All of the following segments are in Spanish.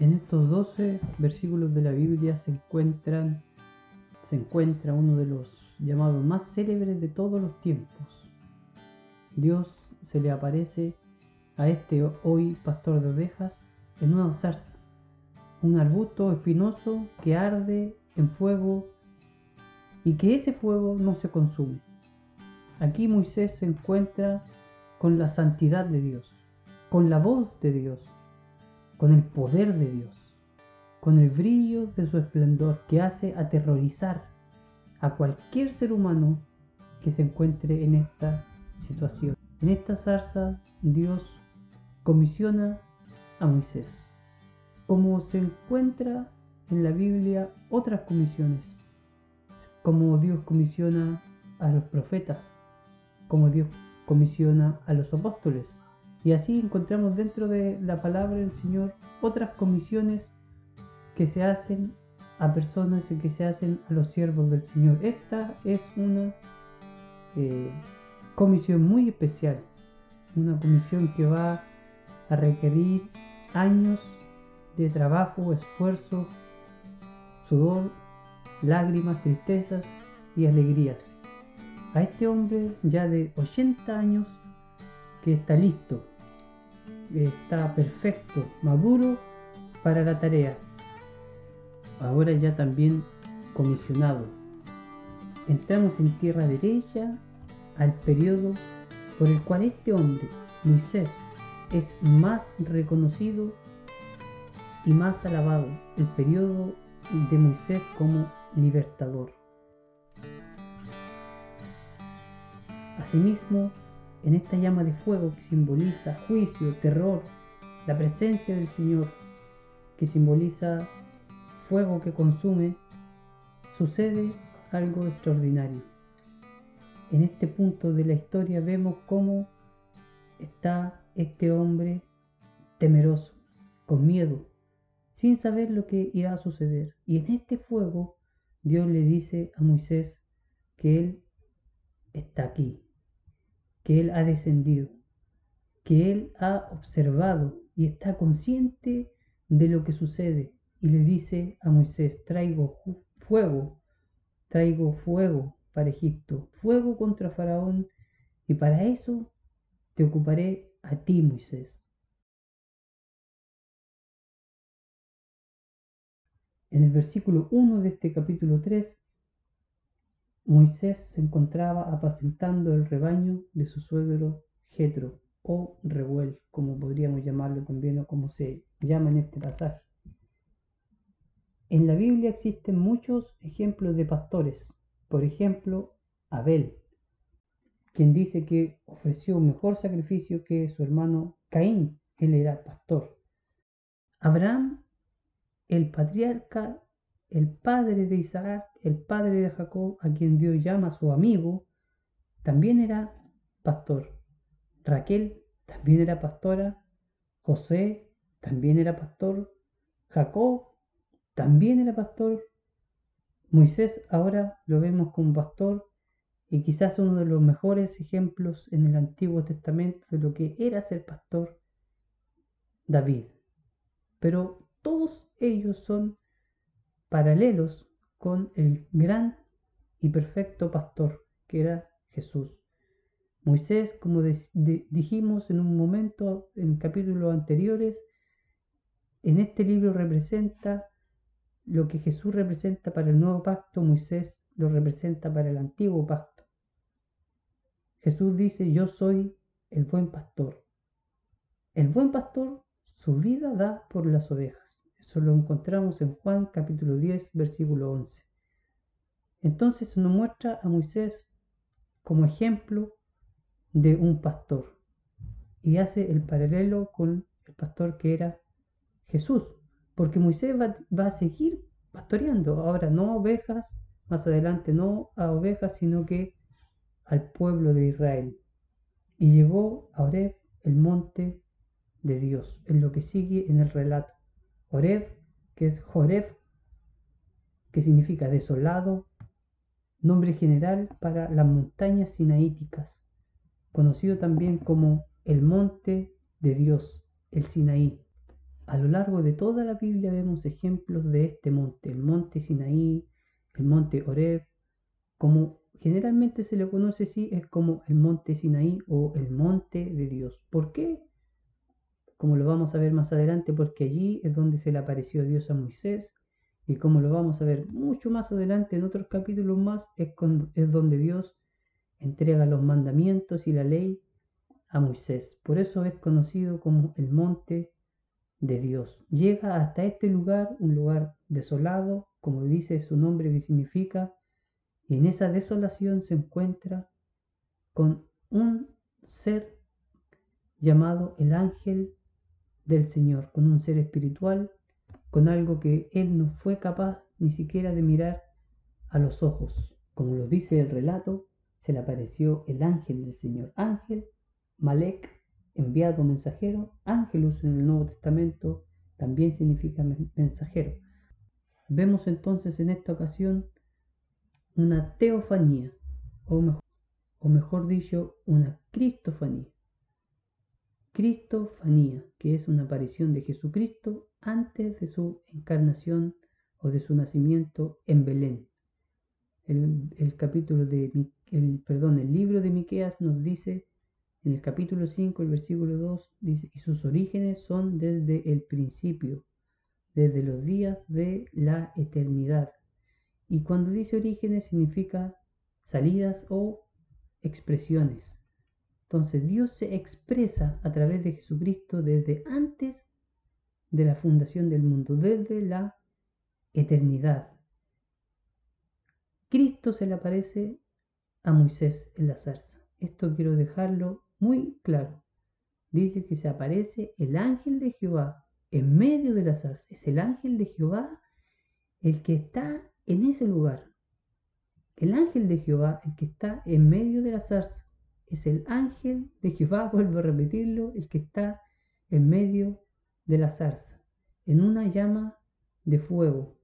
En estos 12 versículos de la Biblia se encuentra uno de los llamados más célebres de todos los tiempos. Dios se le aparece a este hoy pastor de ovejas en una zarza, un arbusto espinoso que arde en fuego y que ese fuego no se consume. Aquí Moisés se encuentra con la santidad de Dios, con la voz de Dios, con el poder de Dios, con el brillo de su esplendor que hace aterrorizar a cualquier ser humano que se encuentre en esta situación. En esta zarza Dios comisiona a Moisés, como se encuentra en la Biblia otras comisiones, como Dios comisiona a los profetas, como Dios comisiona a los apóstoles. Y así encontramos dentro de la palabra del Señor otras comisiones que se hacen a personas y que se hacen a los siervos del Señor. Esta es una eh, comisión muy especial, una comisión que va a requerir años de trabajo, esfuerzo, sudor, lágrimas, tristezas y alegrías a este hombre ya de 80 años que está listo, está perfecto, maduro para la tarea. Ahora ya también comisionado. Entramos en tierra derecha al periodo por el cual este hombre, Moisés, es más reconocido y más alabado, el periodo de Moisés como libertador. Asimismo, en esta llama de fuego que simboliza juicio, terror, la presencia del Señor, que simboliza fuego que consume, sucede algo extraordinario. En este punto de la historia vemos cómo está este hombre temeroso, con miedo, sin saber lo que irá a suceder. Y en este fuego Dios le dice a Moisés que Él está aquí, que Él ha descendido, que Él ha observado y está consciente de lo que sucede y le dice a Moisés, traigo fuego, traigo fuego para Egipto, fuego contra Faraón y para eso te ocuparé a ti, Moisés. En el versículo 1 de este capítulo 3 Moisés se encontraba apacentando el rebaño de su suegro Jetro, o Revuel, como podríamos llamarlo también, o como se llama en este pasaje. En la Biblia existen muchos ejemplos de pastores. Por ejemplo, Abel, quien dice que ofreció un mejor sacrificio que su hermano Caín. Él era pastor. Abraham, el patriarca el padre de Isaac, el padre de Jacob, a quien Dios llama su amigo, también era pastor. Raquel también era pastora. José también era pastor. Jacob también era pastor. Moisés ahora lo vemos como pastor y quizás uno de los mejores ejemplos en el Antiguo Testamento de lo que era ser pastor, David. Pero todos ellos son paralelos con el gran y perfecto pastor que era Jesús. Moisés, como dijimos en un momento en capítulos anteriores, en este libro representa lo que Jesús representa para el nuevo pacto, Moisés lo representa para el antiguo pacto. Jesús dice, yo soy el buen pastor. El buen pastor su vida da por las ovejas. Eso lo encontramos en Juan capítulo 10, versículo 11. Entonces nos muestra a Moisés como ejemplo de un pastor y hace el paralelo con el pastor que era Jesús, porque Moisés va, a seguir pastoreando, ahora no a ovejas, más adelante no a ovejas, sino que al pueblo de Israel. Y llegó a Oreb, el monte de Dios, en lo que sigue en el relato. Oreb, que es Joreb, que significa desolado, nombre general para las montañas sinaíticas, conocido también como el monte de Dios, el Sinaí. a lo largo de toda la Biblia vemos ejemplos de este monte, el monte Sinaí, el monte Horeb, como generalmente se le conoce así, es como el monte Sinaí o el monte de Dios. ¿Por qué? Como lo vamos a ver más adelante, porque allí es donde se le apareció Dios a Moisés, y como lo vamos a ver mucho más adelante en otros capítulos más, es, es donde Dios entrega los mandamientos y la ley a Moisés. Por eso es conocido como el monte de Dios. Llega hasta este lugar, un lugar desolado, como dice su nombre que significa, y en esa desolación se encuentra con un ser llamado el ángel del Señor, con un ser espiritual, con algo que él no fue capaz ni siquiera de mirar a los ojos. Como lo dice el relato, se le apareció el ángel del Señor. Ángel, Malek, enviado mensajero, ángelus en el Nuevo Testamento también significa mensajero. Vemos entonces en esta ocasión una teofanía, o mejor, o mejor dicho, una cristofanía. Cristofanía, que es una aparición de Jesucristo antes de su encarnación o de su nacimiento en Belén. El, capítulo de el, perdón, el libro de Miqueas nos dice en el capítulo 5, el versículo 2, dice, y sus orígenes son desde el principio, desde los días de la eternidad. Y cuando dice orígenes significa salidas o expresiones. Entonces Dios se expresa a través de Jesucristo desde antes de la fundación del mundo, desde la eternidad. Cristo se le aparece a Moisés en la zarza. Esto quiero dejarlo muy claro. Dice que se aparece el ángel de Jehová en medio de la zarza. Es el ángel de Jehová el que está en ese lugar. El ángel de Jehová, el que está en medio de la zarza, es el ángel de Jehová, vuelvo a repetirlo, el que está en medio de la zarza, en una llama de fuego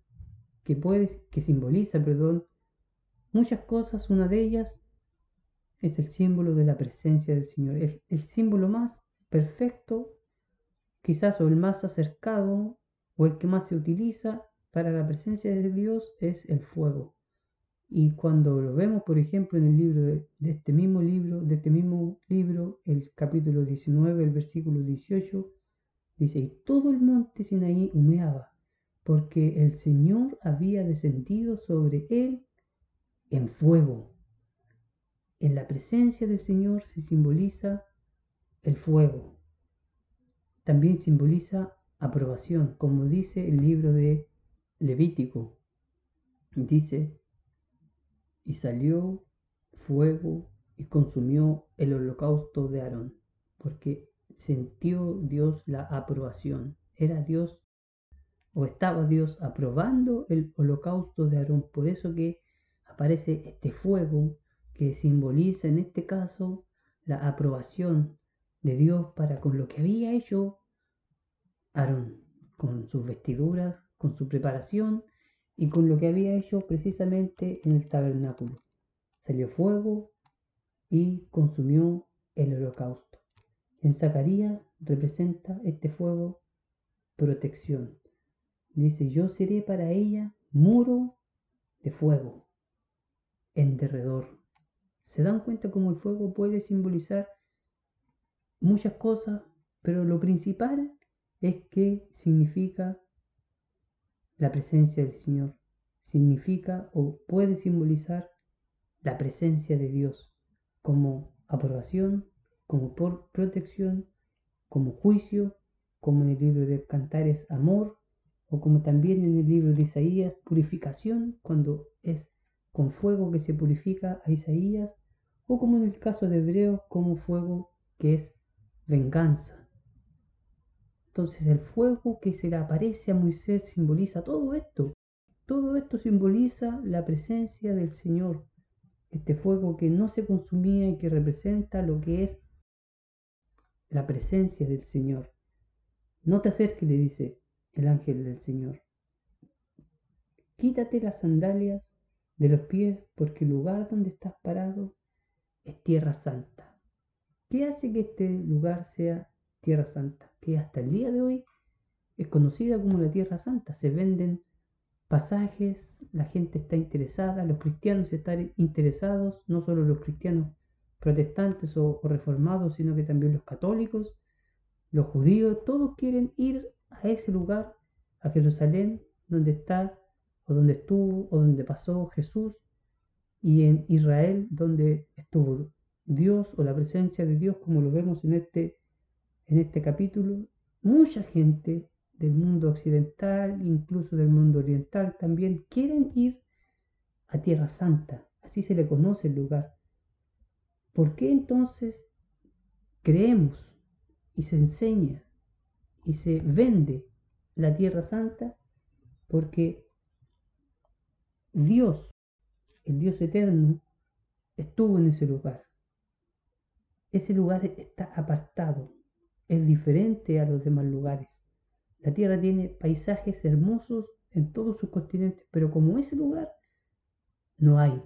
que puede, que simboliza, perdón, muchas cosas. Una de ellas es el símbolo de la presencia del Señor. El símbolo más perfecto, quizás o el más acercado, o el que más se utiliza para la presencia de Dios es el fuego. Y cuando lo vemos, por ejemplo, en el libro de, este mismo libro, este mismo libro, el capítulo 19, el versículo 18, dice, y todo el monte Sinaí humeaba, porque el Señor había descendido sobre él en fuego. En la presencia del Señor se simboliza el fuego. También simboliza aprobación, como dice el libro de Levítico. Dice, y salió fuego y consumió el holocausto de Aarón, porque sintió Dios la aprobación. Era Dios o estaba Dios aprobando el holocausto de Aarón. Por eso que aparece este fuego que simboliza en este caso la aprobación de Dios para con lo que había hecho Aarón, con sus vestiduras, con su preparación y con lo que había hecho precisamente en el tabernáculo. Salió fuego y consumió el holocausto. En Zacarías representa este fuego protección. Dice, yo seré para ella muro de fuego en derredor se dan cuenta cómo el fuego puede simbolizar muchas cosas, pero lo principal es que significa la presencia del Señor. Significa o puede simbolizar la presencia de Dios como aprobación, como por protección, como juicio, como en el libro de Cantares amor, o como también en el libro de Isaías purificación, cuando es con fuego que se purifica a Isaías, o como en el caso de Hebreos, como fuego que es venganza. Entonces el fuego que se le aparece a Moisés simboliza todo esto. Todo esto simboliza la presencia del Señor. Este fuego que no se consumía y que representa lo que es la presencia del Señor. No te acerques, le dice el ángel del Señor. Quítate las sandalias de los pies porque el lugar donde estás parado es tierra santa. ¿Qué hace que este lugar sea tierra santa? Que hasta el día de hoy es conocida como la Tierra Santa. Se venden pasajes, la gente está interesada, los cristianos están interesados, no solo los cristianos protestantes o, reformados, sino que también los católicos, los judíos, todos quieren ir a ese lugar, a Jerusalén, donde está o donde estuvo o donde pasó Jesús, y en Israel, donde estuvo Dios o la presencia de Dios, como lo vemos en este, en este capítulo. Mucha gente del mundo occidental, incluso del mundo oriental, también quieren ir a Tierra Santa, así se le conoce el lugar. ¿Por qué entonces creemos y se enseña y se vende la Tierra Santa? Porque Dios, el Dios eterno, estuvo en ese lugar. Ese lugar está apartado, es diferente a los demás lugares. La Tierra tiene paisajes hermosos en todos sus continentes, pero como ese lugar no hay,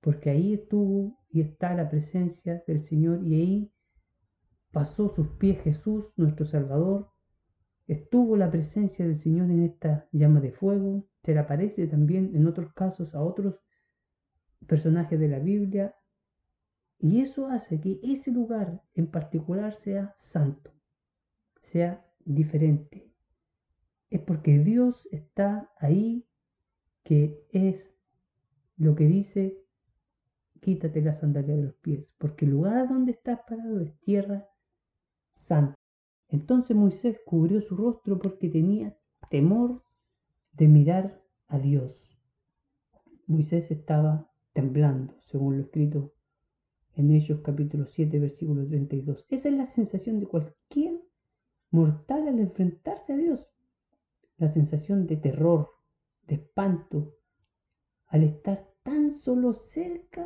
porque ahí estuvo y está la presencia del Señor y ahí pasó sus pies Jesús, nuestro Salvador, estuvo la presencia del Señor en esta llama de fuego, se le aparece también en otros casos a otros personajes de la Biblia, y eso hace que ese lugar en particular sea santo, sea diferente, es porque Dios está ahí, que es lo que dice, quítate la sandalia de los pies, porque el lugar donde estás parado es tierra santa. Entonces Moisés cubrió su rostro porque tenía temor de mirar a Dios. Moisés estaba temblando, según lo escrito en Hechos capítulo 7, versículo 32. Esa es la sensación de cualquier mortal al enfrentarse a Dios la sensación de terror, de espanto, al estar tan solo cerca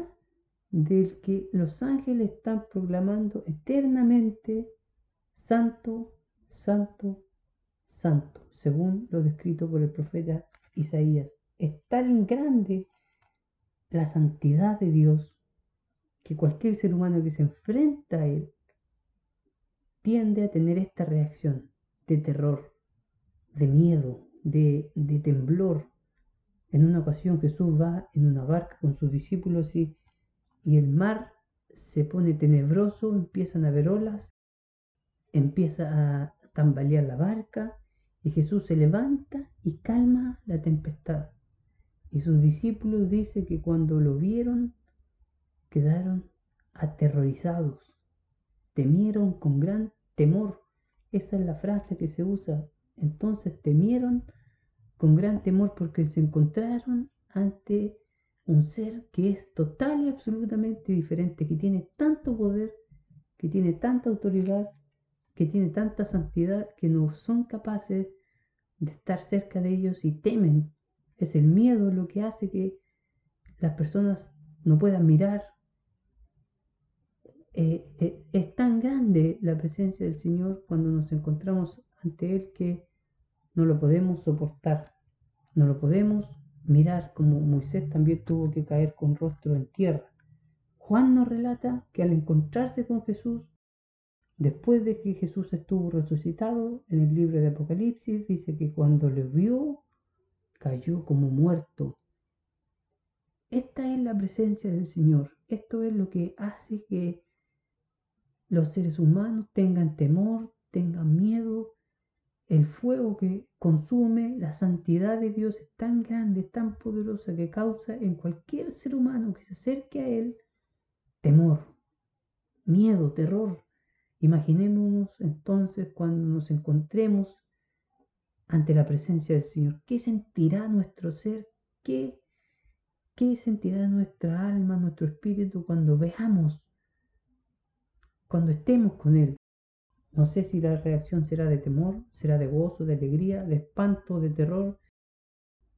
del que los ángeles están proclamando eternamente, Santo, Santo, Santo, según lo descrito por el profeta Isaías. Es tan grande la santidad de Dios que cualquier ser humano que se enfrenta a Él tiende a tener esta reacción de terror, de miedo, de, temblor. En una ocasión Jesús va en una barca con sus discípulos y, y el mar se pone tenebroso, empiezan a ver olas, empieza a tambalear la barca y Jesús se levanta y calma la tempestad. Y sus discípulos dicen que cuando lo vieron quedaron aterrorizados, temieron con gran temor. Esa es la frase que se usa entonces temieron con gran temor porque se encontraron ante un ser que es total y absolutamente diferente, que tiene tanto poder, que tiene tanta autoridad, que tiene tanta santidad, que no son capaces de estar cerca de ellos y temen. Es el miedo lo que hace que las personas no puedan mirar. Eh, eh, es tan grande la presencia del Señor cuando nos encontramos ante Él que no lo podemos soportar, no lo podemos mirar como Moisés también tuvo que caer con rostro en tierra. Juan nos relata que al encontrarse con Jesús, después de que Jesús estuvo resucitado, en el libro de Apocalipsis dice que cuando le vio, cayó como muerto. Esta es la presencia del Señor. Esto es lo que hace que los seres humanos tengan temor, tengan miedo, el fuego que consume la santidad de Dios es tan grande, tan poderosa que causa en cualquier ser humano que se acerque a Él temor, miedo, terror. Imaginémonos entonces cuando nos encontremos ante la presencia del Señor. ¿Qué sentirá nuestro ser? ¿Qué, qué sentirá nuestra alma, nuestro espíritu cuando veamos, cuando estemos con Él? No sé si la reacción será de temor, será de gozo, de alegría, de espanto, de terror,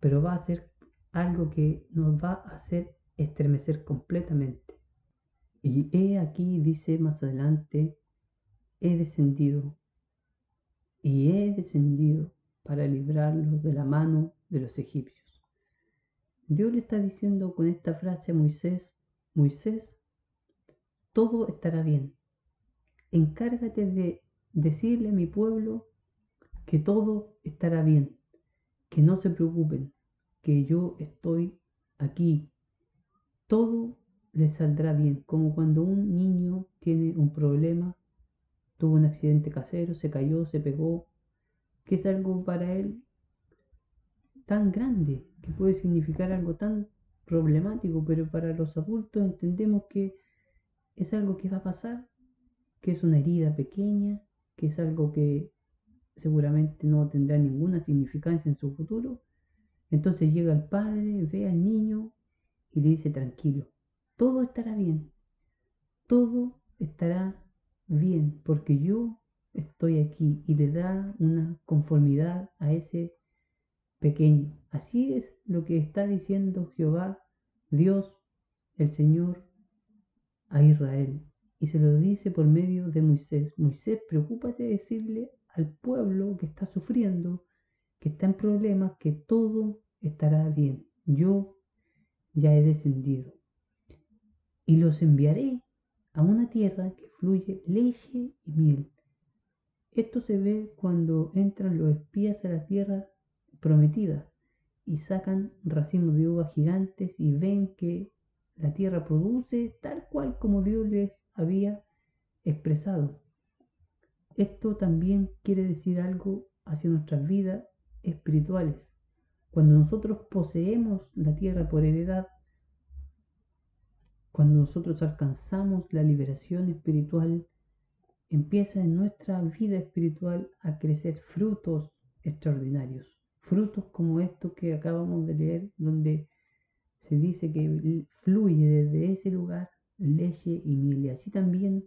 pero va a ser algo que nos va a hacer estremecer completamente. Y he aquí, dice más adelante, he descendido y he descendido para librarlos de la mano de los egipcios. Dios le está diciendo con esta frase a Moisés, Moisés, todo estará bien, encárgate de decirle a mi pueblo que todo estará bien, que no se preocupen, que yo estoy aquí. Todo les saldrá bien, como cuando un niño tiene un problema, tuvo un accidente casero, se cayó, se pegó, que es algo para él tan grande, que puede significar algo tan problemático, pero para los adultos entendemos que es algo que va a pasar, que es una herida pequeña, que es algo que seguramente no tendrá ninguna significancia en su futuro. Entonces llega el padre, ve al niño y le dice tranquilo, todo estará bien, todo estará bien, porque yo estoy aquí y le da una conformidad a ese pequeño. Así es lo que está diciendo Jehová, Dios, el Señor, a Israel. Y se lo dice por medio de Moisés. Moisés, preocúpate de decirle al pueblo que está sufriendo, que está en problemas, que todo estará bien. Yo ya he descendido. Y los enviaré a una tierra que fluye leche y miel. Esto se ve cuando entran los espías a la tierra prometida y sacan racimos de uva gigantes y ven que la tierra produce tal cual como Dios les había expresado. Esto también quiere decir algo hacia nuestras vidas espirituales. Cuando nosotros poseemos la tierra por heredad, cuando nosotros alcanzamos la liberación espiritual, empieza en nuestra vida espiritual a crecer frutos extraordinarios. Frutos como estos que acabamos de leer, donde se dice que fluye desde ese lugar leche y miel. Así también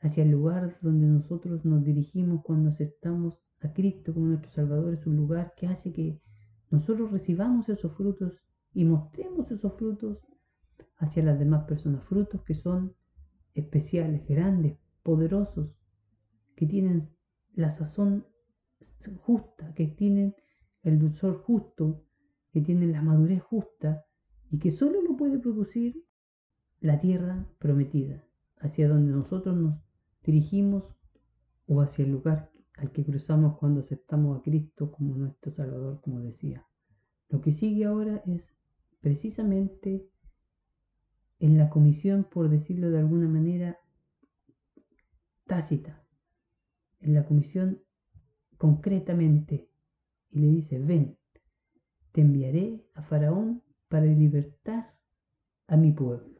hacia el lugar donde nosotros nos dirigimos cuando aceptamos a Cristo como nuestro Salvador es un lugar que hace que nosotros recibamos esos frutos y mostremos esos frutos hacia las demás personas. Frutos que son especiales, grandes, poderosos, que tienen la sazón justa, que tienen el dulzor justo, que tienen la madurez justa y que solo lo puede producir la tierra prometida, hacia donde nosotros nos dirigimos o hacia el lugar al que cruzamos cuando aceptamos a Cristo como nuestro Salvador, como decía. Lo que sigue ahora es precisamente en la comisión, por decirlo de alguna manera, tácita, en la comisión concretamente, y le dice, ven, te enviaré a Faraón para libertar a mi pueblo.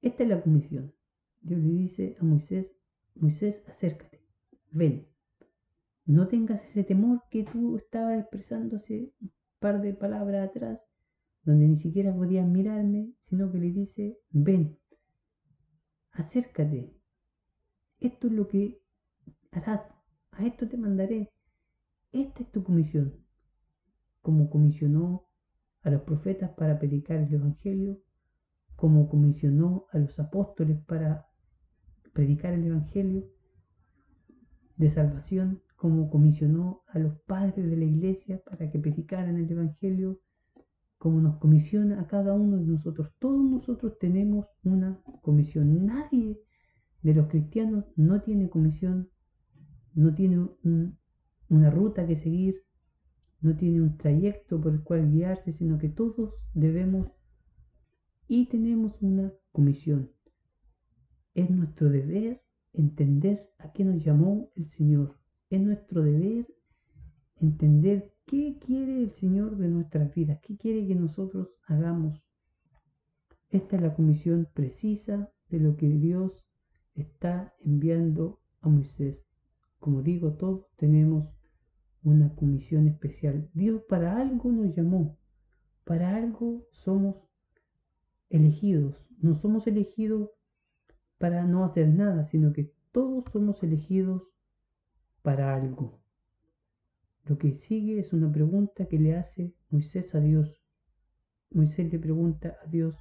Esta es la comisión. Dios le dice a Moisés, Moisés, acércate, ven. No tengas ese temor que tú estabas expresando un par de palabras atrás, donde ni siquiera podías mirarme, sino que le dice, ven, acércate. Esto es lo que harás, a esto te mandaré. Esta es tu comisión. Como comisionó a los profetas para predicar el Evangelio, como comisionó a los apóstoles para predicar el Evangelio de salvación, como comisionó a los padres de la iglesia para que predicaran el Evangelio, como nos comisiona a cada uno de nosotros. Todos nosotros tenemos una comisión. Nadie de los cristianos no tiene comisión, no tiene una ruta que seguir, no tiene un trayecto por el cual guiarse, sino que todos debemos y tenemos una comisión. Es nuestro deber entender a qué nos llamó el Señor. Es nuestro deber entender qué quiere el Señor de nuestras vidas, qué quiere que nosotros hagamos. Esta es la comisión precisa de lo que Dios está enviando a Moisés. Como digo, todos tenemos una comisión especial. Dios para algo nos llamó, para algo somos elegidos. No somos elegidos para no hacer nada, sino que todos somos elegidos para algo. Lo que sigue es una pregunta que le hace Moisés a Dios. Moisés le pregunta a Dios,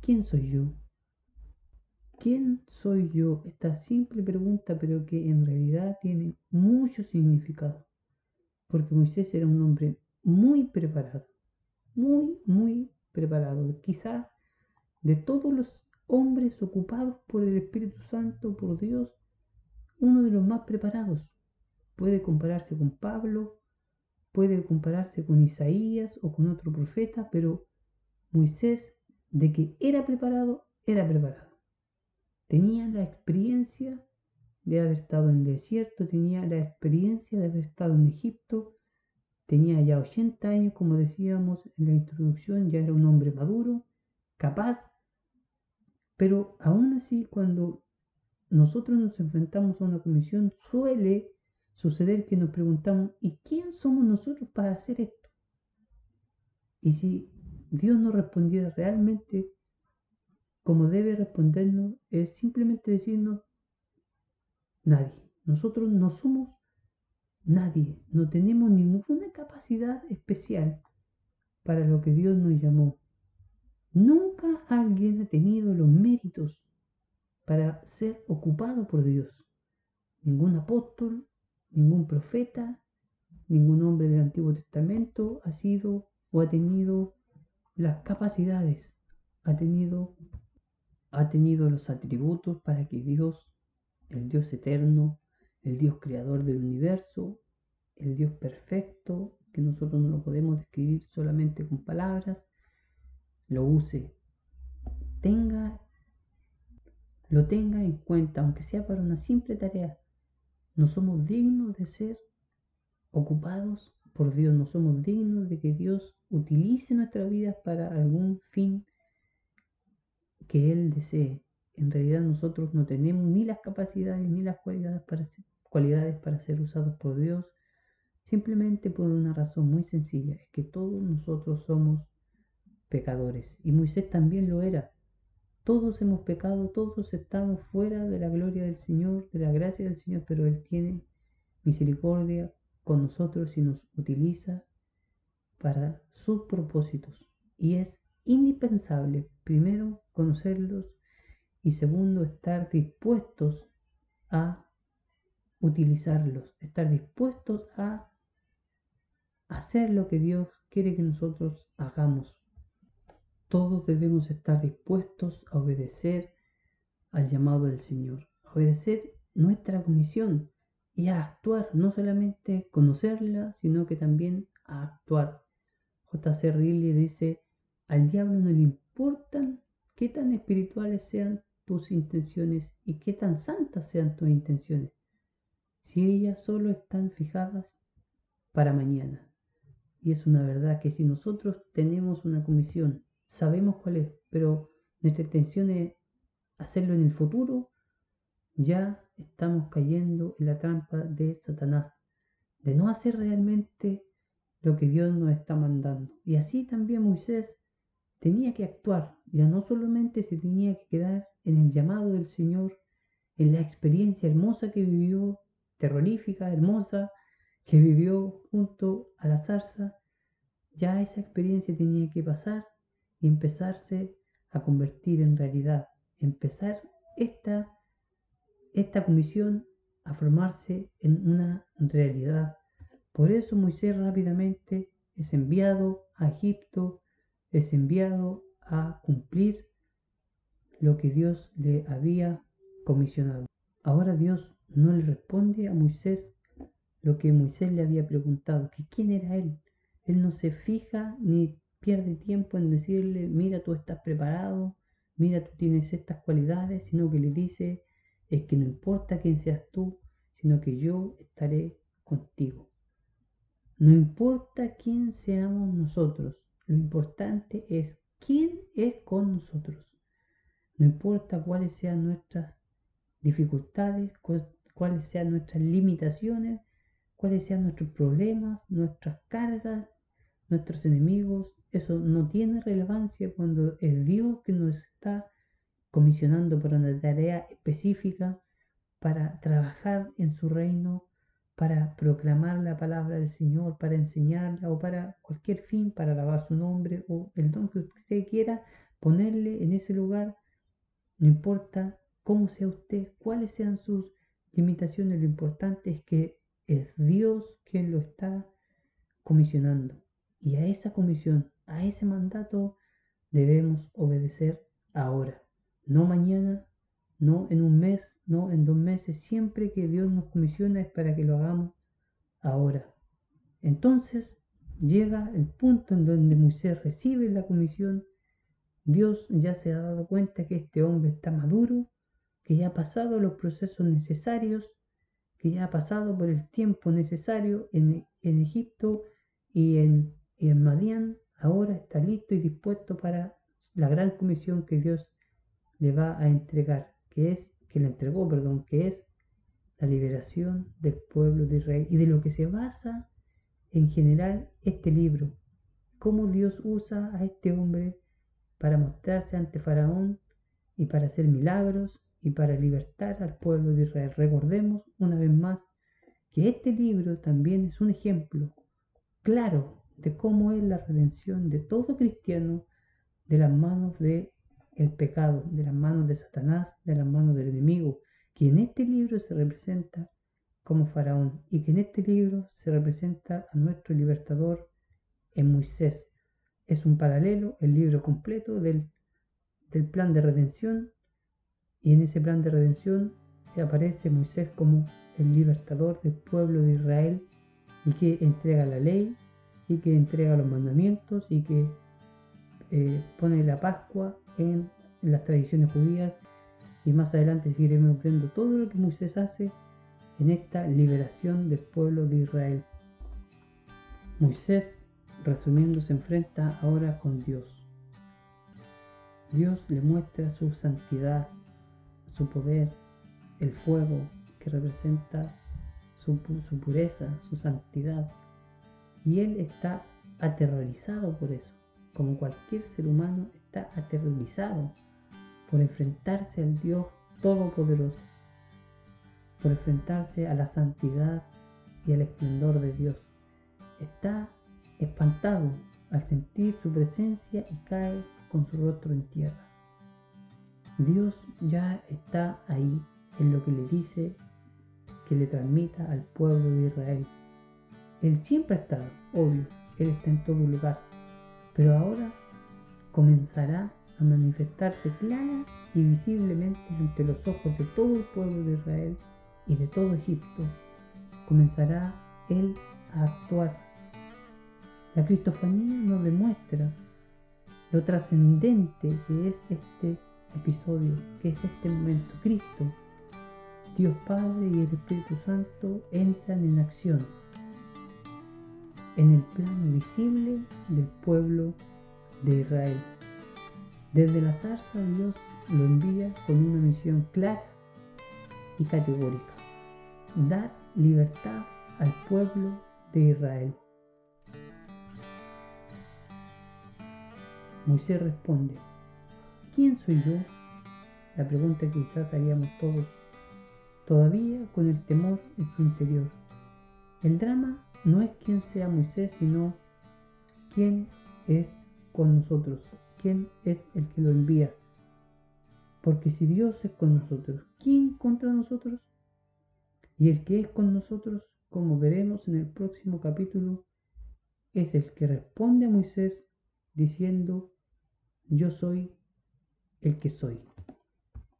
¿quién soy yo? ¿Quién soy yo? Esta simple pregunta, pero que en realidad tiene mucho significado. Porque Moisés era un hombre muy preparado, muy, muy preparado. Quizá de todos los hombres ocupados por el Espíritu Santo, por Dios, uno de los más preparados. puede compararse con Pablo, puede compararse con Isaías o con otro profeta, pero Moisés, de que era preparado, era preparado. Tenía la experiencia de haber estado en el desierto, tenía la experiencia de haber estado en Egipto, tenía ya 80 años, como decíamos en la introducción, ya era un hombre maduro, capaz, pero aún así cuando nosotros nos enfrentamos a una comisión, suele suceder que nos preguntamos, ¿y quién somos nosotros para hacer esto? Y si Dios nos respondiera realmente como debe respondernos, es simplemente decirnos, nadie. Nosotros no somos nadie, no tenemos ninguna capacidad especial para lo que Dios nos llamó. Nunca alguien ha tenido los méritos para ser ocupado por Dios. Ningún apóstol, ningún profeta, ningún hombre del Antiguo Testamento ha sido o ha tenido las capacidades, ha tenido, ha tenido los atributos para que Dios, el Dios eterno, el Dios creador del universo, el Dios perfecto, que nosotros no lo podemos describir solamente con palabras, lo use, tenga lo tenga en cuenta, aunque sea para una simple tarea. No somos dignos de ser ocupados por Dios, no somos dignos de que Dios utilice nuestras vidas para algún fin que Él desee. En realidad nosotros no tenemos ni las capacidades ni las cualidades para ser, cualidades para ser usados por Dios, simplemente por una razón muy sencilla, es que todos nosotros somos pecadores. Y Moisés también lo era. Todos hemos pecado, todos estamos fuera de la gloria del Señor, de la gracia del Señor, pero Él tiene misericordia con nosotros y nos utiliza para sus propósitos. Y es indispensable, primero, conocerlos y segundo, estar dispuestos a utilizarlos, estar dispuestos a hacer lo que Dios quiere que nosotros hagamos. Todos debemos estar dispuestos a obedecer al llamado del Señor, a obedecer nuestra comisión y a actuar, no solamente conocerla, sino que también a actuar. J.C. Riley dice, al diablo no le importan qué tan espirituales sean tus intenciones y qué tan santas sean tus intenciones, si ellas solo están fijadas para mañana. Y es una verdad que si nosotros tenemos una comisión sabemos cuál es, pero nuestra intención es hacerlo en el futuro, ya estamos cayendo en la trampa de Satanás, de no hacer realmente lo que Dios nos está mandando. Y así también Moisés tenía que actuar, ya no solamente se tenía que quedar en el llamado del Señor, en la experiencia hermosa que vivió, terrorífica, hermosa, que vivió junto a la zarza, ya esa experiencia tenía que pasar y empezarse a convertir en realidad, empezar esta, esta comisión a formarse en una realidad. Por eso Moisés rápidamente es enviado a Egipto, es enviado a cumplir lo que Dios le había comisionado. Ahora Dios no le responde a Moisés lo que Moisés le había preguntado, que quién era él. Él no se fija ni pierde tiempo en decirle, mira, tú estás preparado, mira, tú tienes estas cualidades, sino que le dice, es que no importa quién seas tú, sino que yo estaré contigo. No importa quién seamos nosotros, lo importante es quién es con nosotros. No importa cuáles sean nuestras dificultades, cuáles sean nuestras limitaciones, cuáles sean nuestros problemas, nuestras cargas, nuestros enemigos, eso no tiene relevancia cuando es Dios que nos está comisionando para una tarea específica, para trabajar en su reino, para proclamar la palabra del Señor, para enseñarla o para cualquier fin, para alabar su nombre o el don que usted quiera ponerle en ese lugar, no importa cómo sea usted, cuáles sean sus limitaciones, lo importante es que es Dios quien lo está comisionando. Y a esa comisión a ese mandato debemos obedecer ahora, no mañana, no en un mes, no en dos meses, siempre que Dios nos comisiona es para que lo hagamos ahora. Entonces llega el punto en donde Moisés recibe la comisión. Dios ya se ha dado cuenta que este hombre está maduro, que ya ha pasado los procesos necesarios, que ya ha pasado por el tiempo necesario en, Egipto y en, en Madián. Ahora está listo y dispuesto para la gran comisión que Dios le va a entregar, que es, que le entregó, perdón, que es la liberación del pueblo de Israel y de lo que se basa en general este libro, cómo Dios usa a este hombre para mostrarse ante Faraón y para hacer milagros y para libertar al pueblo de Israel. Recordemos una vez más que este libro también es un ejemplo claro de cómo es la redención de todo cristiano de las manos de el pecado, de las manos de Satanás, de las manos del enemigo, que en este libro se representa como faraón y que en este libro se representa a nuestro libertador en Moisés. Es un paralelo, el libro completo del, del plan de redención y en ese plan de redención aparece Moisés como el libertador del pueblo de Israel y que entrega la ley y que entrega los mandamientos y que eh, pone la Pascua en, las tradiciones judías y más adelante seguiremos viendo todo lo que Moisés hace en esta liberación del pueblo de Israel. Moisés, resumiendo, se enfrenta ahora con Dios. Dios le muestra su santidad, su poder, el fuego que representa su, pureza, su santidad. Y él está aterrorizado por eso como cualquier ser humano, está aterrorizado por enfrentarse al Dios Todopoderoso, por enfrentarse a la santidad y al esplendor de Dios. Está espantado al sentir su presencia y cae con su rostro en tierra. Dios ya está ahí en lo que le dice que le transmita al pueblo de Israel. Él siempre ha estado, obvio, Él está en todo lugar, pero ahora comenzará a manifestarse clara y visiblemente ante los ojos de todo el pueblo de Israel y de todo Egipto. Comenzará Él a actuar. La cristofanía nos demuestra lo trascendente que es este episodio, que es este momento. Cristo, Dios Padre y el Espíritu Santo entran en acción en el plano visible del pueblo de Israel. Desde la zarza Dios lo envía con una misión clara y categórica. Dar libertad al pueblo de Israel. Moisés responde, ¿quién soy yo? La pregunta que quizás haríamos todos, todavía con el temor en su interior. El drama no es quién sea Moisés, sino quién es con nosotros, quién es el que lo envía. Porque si Dios es con nosotros, ¿quién contra nosotros? Y el que es con nosotros, como veremos en el próximo capítulo, es el que responde a Moisés diciendo, yo soy el que soy.